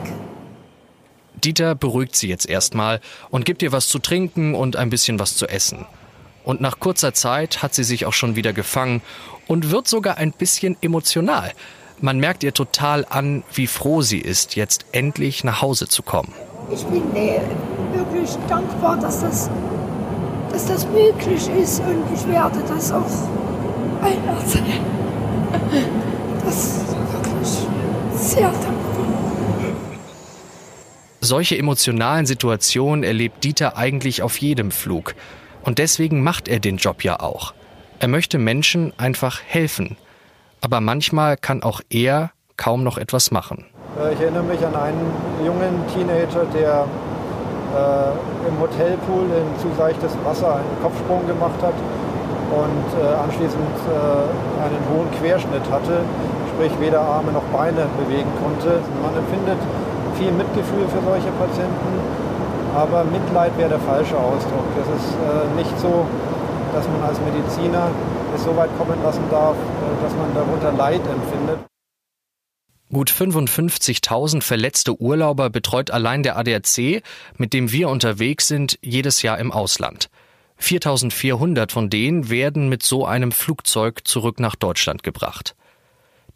Dieter beruhigt sie jetzt erstmal und gibt ihr was zu trinken und ein bisschen was zu essen. Und nach kurzer Zeit hat sie sich auch schon wieder gefangen und wird sogar ein bisschen emotional. Man merkt ihr total an, wie froh sie ist, jetzt endlich nach Hause zu kommen. Ich bin wirklich dankbar, dass das, dass das möglich ist und ich werde das auch erzählen. [laughs] Das ist wirklich sehr dankbar. Solche emotionalen Situationen erlebt Dieter eigentlich auf jedem Flug. Und deswegen macht er den Job ja auch. Er möchte Menschen einfach helfen. Aber manchmal kann auch er kaum noch etwas machen. Äh, ich erinnere mich an einen jungen Teenager, der äh, im Hotelpool in zu seichtes Wasser einen Kopfsprung gemacht hat und äh, anschließend äh, einen hohen Querschnitt hatte, sprich weder Arme noch Beine bewegen konnte. Man empfindet viel Mitgefühl für solche Patienten, aber Mitleid wäre der falsche Ausdruck. Es ist äh, nicht so, dass man als Mediziner es so weit kommen lassen darf, äh, dass man darunter Leid empfindet. Gut 55.000 verletzte Urlauber betreut allein der ADAC, mit dem wir unterwegs sind, jedes Jahr im Ausland. 4.400 von denen werden mit so einem Flugzeug zurück nach Deutschland gebracht.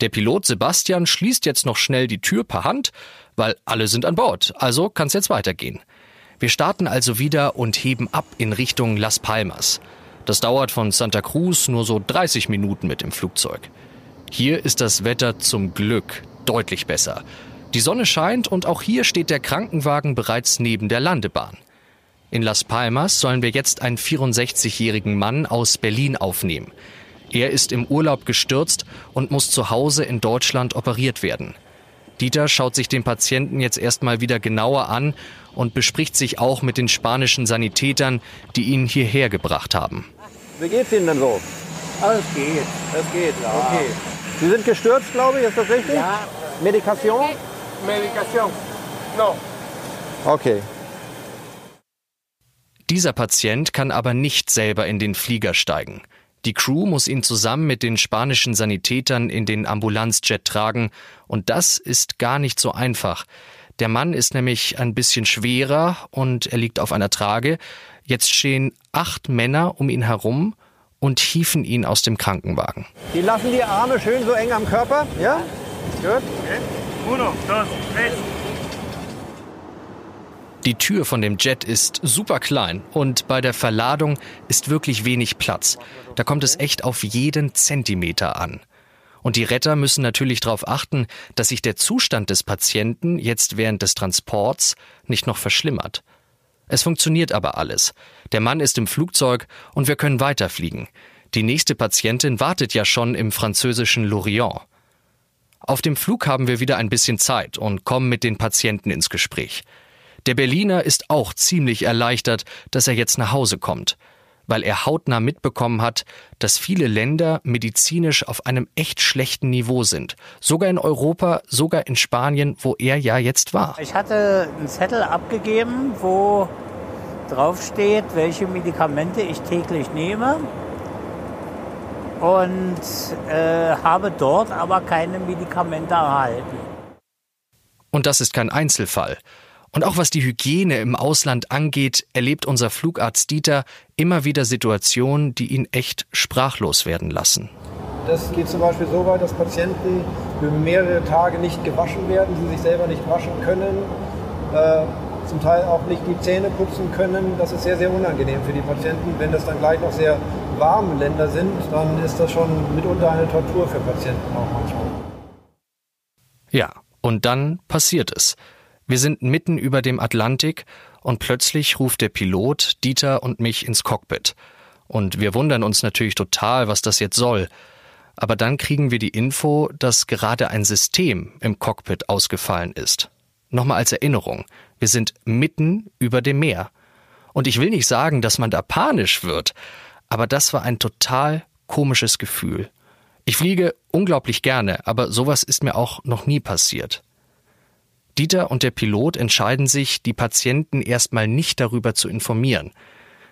Der Pilot Sebastian schließt jetzt noch schnell die Tür per Hand, weil alle sind an Bord, also kann's jetzt weitergehen. Wir starten also wieder und heben ab in Richtung Las Palmas. Das dauert von Santa Cruz nur so 30 Minuten mit dem Flugzeug. Hier ist das Wetter zum Glück deutlich besser. Die Sonne scheint und auch hier steht der Krankenwagen bereits neben der Landebahn. In Las Palmas sollen wir jetzt einen 64-jährigen Mann aus Berlin aufnehmen. Er ist im Urlaub gestürzt und muss zu Hause in Deutschland operiert werden. Dieter schaut sich den Patienten jetzt erstmal wieder genauer an und bespricht sich auch mit den spanischen Sanitätern, die ihn hierher gebracht haben. Wie geht's Ihnen denn so? Alles geht. Es geht, ja. Okay. Sie sind gestürzt, glaube ich, ist das richtig? Ja. Medikation? Medikation. No. Okay. Dieser Patient kann aber nicht selber in den Flieger steigen. Die Crew muss ihn zusammen mit den spanischen Sanitätern in den Ambulanzjet tragen, und das ist gar nicht so einfach. Der Mann ist nämlich ein bisschen schwerer und er liegt auf einer Trage. Jetzt stehen acht Männer um ihn herum und hieven ihn aus dem Krankenwagen. Die lassen die Arme schön so eng am Körper, ja? Gut. Uno, dos, tres. Die Tür von dem Jet ist super klein und bei der Verladung ist wirklich wenig Platz. Da kommt es echt auf jeden Zentimeter an. Und die Retter müssen natürlich darauf achten, dass sich der Zustand des Patienten jetzt während des Transports nicht noch verschlimmert. Es funktioniert aber alles. Der Mann ist im Flugzeug und wir können weiterfliegen. Die nächste Patientin wartet ja schon im französischen Lorient. Auf dem Flug haben wir wieder ein bisschen Zeit und kommen mit den Patienten ins Gespräch. Der Berliner ist auch ziemlich erleichtert, dass er jetzt nach Hause kommt, weil er hautnah mitbekommen hat, dass viele Länder medizinisch auf einem echt schlechten Niveau sind. Sogar in Europa, sogar in Spanien, wo er ja jetzt war. Ich hatte einen Zettel abgegeben, wo drauf steht, welche Medikamente ich täglich nehme und äh, habe dort aber keine Medikamente erhalten. Und das ist kein Einzelfall. Und auch was die Hygiene im Ausland angeht, erlebt unser Flugarzt Dieter immer wieder Situationen, die ihn echt sprachlos werden lassen. Das geht zum Beispiel so weit, dass Patienten für mehrere Tage nicht gewaschen werden, sie sich selber nicht waschen können, äh, zum Teil auch nicht die Zähne putzen können. Das ist sehr, sehr unangenehm für die Patienten. Wenn das dann gleich noch sehr warme Länder sind, dann ist das schon mitunter eine Tortur für Patienten auch manchmal. Ja, und dann passiert es. Wir sind mitten über dem Atlantik und plötzlich ruft der Pilot Dieter und mich ins Cockpit. Und wir wundern uns natürlich total, was das jetzt soll. Aber dann kriegen wir die Info, dass gerade ein System im Cockpit ausgefallen ist. Nochmal als Erinnerung. Wir sind mitten über dem Meer. Und ich will nicht sagen, dass man da panisch wird, aber das war ein total komisches Gefühl. Ich fliege unglaublich gerne, aber sowas ist mir auch noch nie passiert. Dieter und der Pilot entscheiden sich, die Patienten erstmal nicht darüber zu informieren.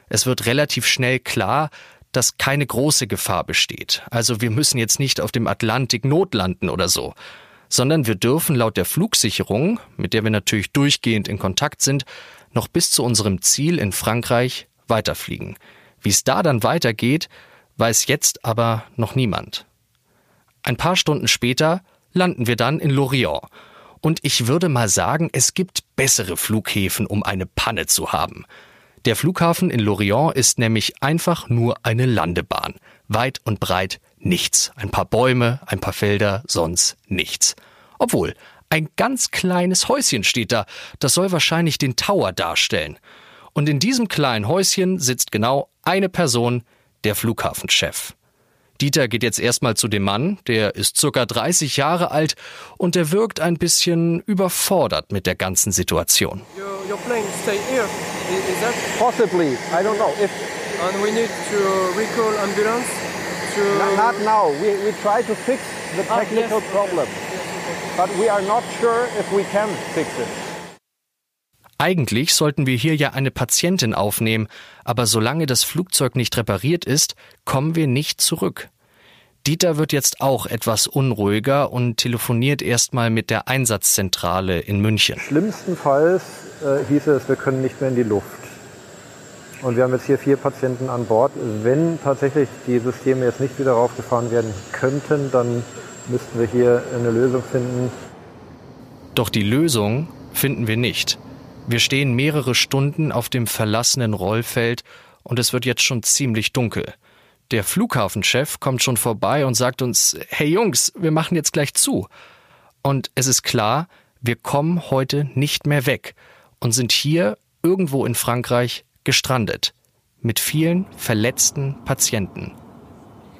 Es wird relativ schnell klar, dass keine große Gefahr besteht. Also wir müssen jetzt nicht auf dem Atlantik notlanden oder so, sondern wir dürfen laut der Flugsicherung, mit der wir natürlich durchgehend in Kontakt sind, noch bis zu unserem Ziel in Frankreich weiterfliegen. Wie es da dann weitergeht, weiß jetzt aber noch niemand. Ein paar Stunden später landen wir dann in Lorient. Und ich würde mal sagen, es gibt bessere Flughäfen, um eine Panne zu haben. Der Flughafen in Lorient ist nämlich einfach nur eine Landebahn. Weit und breit nichts. Ein paar Bäume, ein paar Felder, sonst nichts. Obwohl, ein ganz kleines Häuschen steht da. Das soll wahrscheinlich den Tower darstellen. Und in diesem kleinen Häuschen sitzt genau eine Person, der Flughafenchef. Dieter geht jetzt erstmal zu dem Mann, der ist circa 30 Jahre alt und der wirkt ein bisschen überfordert mit der ganzen Situation. Your, your plane stay here. Is, that Possibly, I don't know. If and we need to recall ambulance to N- not now, we, we try to fix the Ah, technical yes. problem, but we are not sure if we can fix it. Eigentlich sollten wir hier ja eine Patientin aufnehmen, aber solange das Flugzeug nicht repariert ist, kommen wir nicht zurück. Dieter wird jetzt auch etwas unruhiger und telefoniert erstmal mit der Einsatzzentrale in München. Schlimmstenfalls äh, hieß es, wir können nicht mehr in die Luft. Und wir haben jetzt hier vier Patienten an Bord. Wenn tatsächlich die Systeme jetzt nicht wieder raufgefahren werden könnten, dann müssten wir hier eine Lösung finden. Doch die Lösung finden wir nicht. Wir stehen mehrere Stunden auf dem verlassenen Rollfeld und es wird jetzt schon ziemlich dunkel. Der Flughafenchef kommt schon vorbei und sagt uns, hey Jungs, wir machen jetzt gleich zu. Und es ist klar, wir kommen heute nicht mehr weg und sind hier irgendwo in Frankreich gestrandet. Mit vielen verletzten Patienten.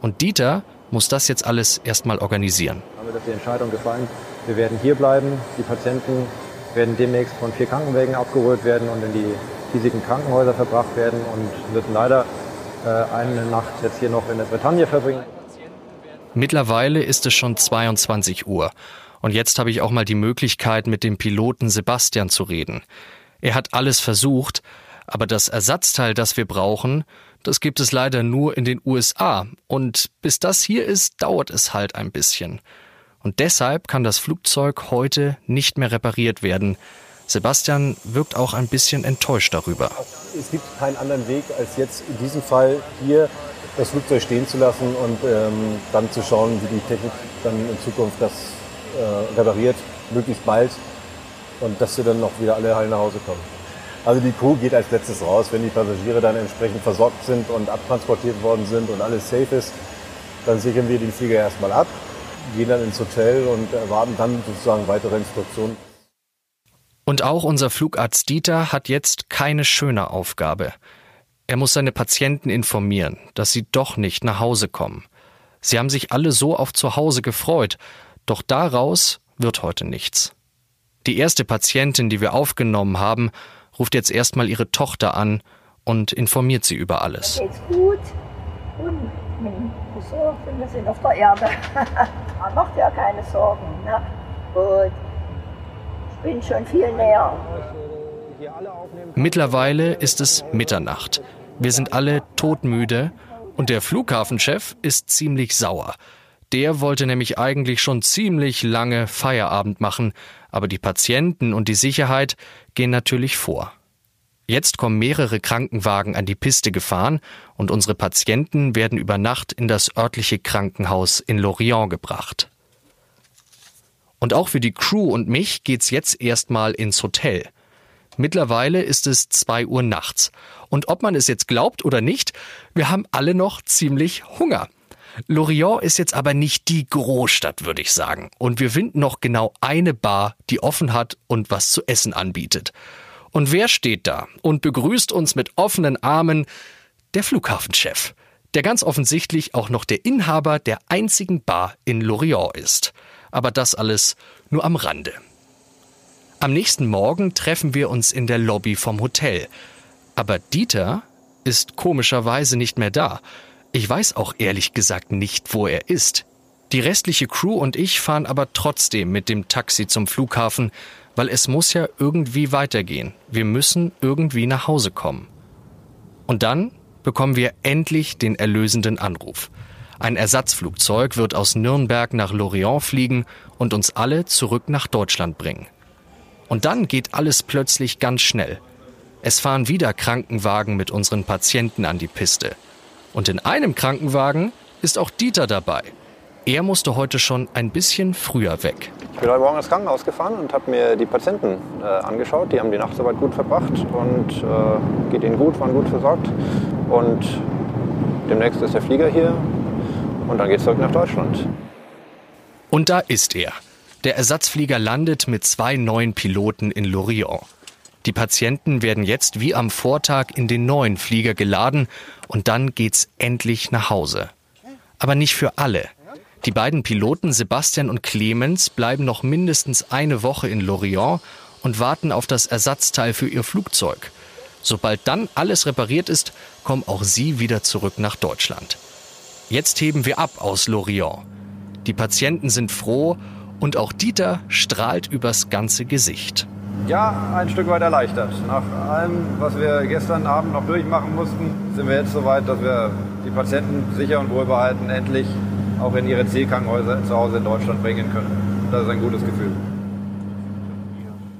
Und Dieter muss das jetzt alles erstmal organisieren. Damit ist die Entscheidung gefallen. Wir werden hier bleiben. Die Patienten werden demnächst von vier Krankenwägen abgeholt werden und in die hiesigen Krankenhäuser verbracht werden und müssen leider äh, eine Nacht jetzt hier noch in der Bretagne verbringen. Mittlerweile ist es schon 22 Uhr. Und jetzt habe ich auch mal die Möglichkeit, mit dem Piloten Sebastian zu reden. Er hat alles versucht, aber das Ersatzteil, das wir brauchen, das gibt es leider nur in den USA. Und bis das hier ist, dauert es halt ein bisschen. Und deshalb kann das Flugzeug heute nicht mehr repariert werden. Sebastian wirkt auch ein bisschen enttäuscht darüber. Es gibt keinen anderen Weg, als jetzt in diesem Fall hier das Flugzeug stehen zu lassen und ähm, dann zu schauen, wie die Technik dann in Zukunft das äh, repariert, möglichst bald und dass wir dann noch wieder alle heil nach Hause kommen. Also die Crew geht als letztes raus, wenn die Passagiere dann entsprechend versorgt sind und abtransportiert worden sind und alles safe ist, dann sichern wir den Flieger erstmal ab, gehen dann ins Hotel und erwarten dann sozusagen weitere Instruktionen. Und auch unser Flugarzt Dieter hat jetzt keine schöne Aufgabe. Er muss seine Patienten informieren, dass sie doch nicht nach Hause kommen. Sie haben sich alle so auf zu Hause gefreut, doch daraus wird heute nichts. Die erste Patientin, die wir aufgenommen haben, ruft jetzt erstmal ihre Tochter an und informiert sie über alles. Geht's gut? Und Friseur, wir sind auf der Erde. [laughs] Man macht ja keine Sorgen. Ne? Gut. Ich bin schon viel näher. Mittlerweile ist es Mitternacht. Wir sind alle todmüde und der Flughafenchef ist ziemlich sauer. Der wollte nämlich eigentlich schon ziemlich lange Feierabend machen, aber die Patienten und die Sicherheit gehen natürlich vor. Jetzt kommen mehrere Krankenwagen an die Piste gefahren und unsere Patienten werden über Nacht in das örtliche Krankenhaus in Lorient gebracht. Und auch für die Crew und mich geht's jetzt erstmal ins Hotel. Mittlerweile ist es zwei Uhr nachts. Und ob man es jetzt glaubt oder nicht, wir haben alle noch ziemlich Hunger. Lorient ist jetzt aber nicht die Großstadt, würde ich sagen. Und wir finden noch genau eine Bar, die offen hat und was zu essen anbietet. Und wer steht da und begrüßt uns mit offenen Armen? Der Flughafenchef, der ganz offensichtlich auch noch der Inhaber der einzigen Bar in Lorient ist. Aber das alles nur am Rande. Am nächsten Morgen treffen wir uns in der Lobby vom Hotel. Aber Dieter ist komischerweise nicht mehr da. Ich weiß auch ehrlich gesagt nicht, wo er ist. Die restliche Crew und ich fahren aber trotzdem mit dem Taxi zum Flughafen, weil es muss ja irgendwie weitergehen. Wir müssen irgendwie nach Hause kommen. Und dann bekommen wir endlich den erlösenden Anruf. Ein Ersatzflugzeug wird aus Nürnberg nach Lorient fliegen und uns alle zurück nach Deutschland bringen. Und dann geht alles plötzlich ganz schnell. Es fahren wieder Krankenwagen mit unseren Patienten an die Piste. Und in einem Krankenwagen ist auch Dieter dabei. Er musste heute schon ein bisschen früher weg. Ich bin heute Morgen ins Krankenhaus gefahren und habe mir die Patienten äh, angeschaut. Die haben die Nacht soweit gut verbracht und äh, geht ihnen gut, waren gut versorgt. Und demnächst ist der Flieger hier und dann geht es zurück nach Deutschland. Und da ist er. Der Ersatzflieger landet mit zwei neuen Piloten in Lorient. Die Patienten werden jetzt wie am Vortag in den neuen Flieger geladen und dann geht's endlich nach Hause. Aber nicht für alle. Die beiden Piloten Sebastian und Clemens bleiben noch mindestens eine Woche in Lorient und warten auf das Ersatzteil für ihr Flugzeug. Sobald dann alles repariert ist, kommen auch sie wieder zurück nach Deutschland. Jetzt heben wir ab aus Lorient. Die Patienten sind froh und auch Dieter strahlt übers ganze Gesicht. Ja, ein Stück weit erleichtert. Nach allem, was wir gestern Abend noch durchmachen mussten, sind wir jetzt so weit, dass wir die Patienten sicher und wohlbehalten endlich auch in ihre Zielkrankenhäuser zu Hause in Deutschland bringen können. Das ist ein gutes Gefühl.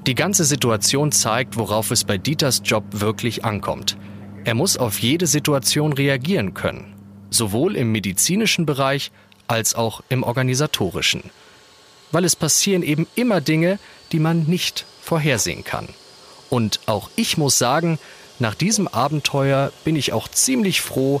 Die ganze Situation zeigt, worauf es bei Dieters Job wirklich ankommt. Er muss auf jede Situation reagieren können, sowohl im medizinischen Bereich als auch im organisatorischen. Weil es passieren eben immer Dinge, die man nicht vorhersehen kann. Und auch ich muss sagen, nach diesem Abenteuer bin ich auch ziemlich froh,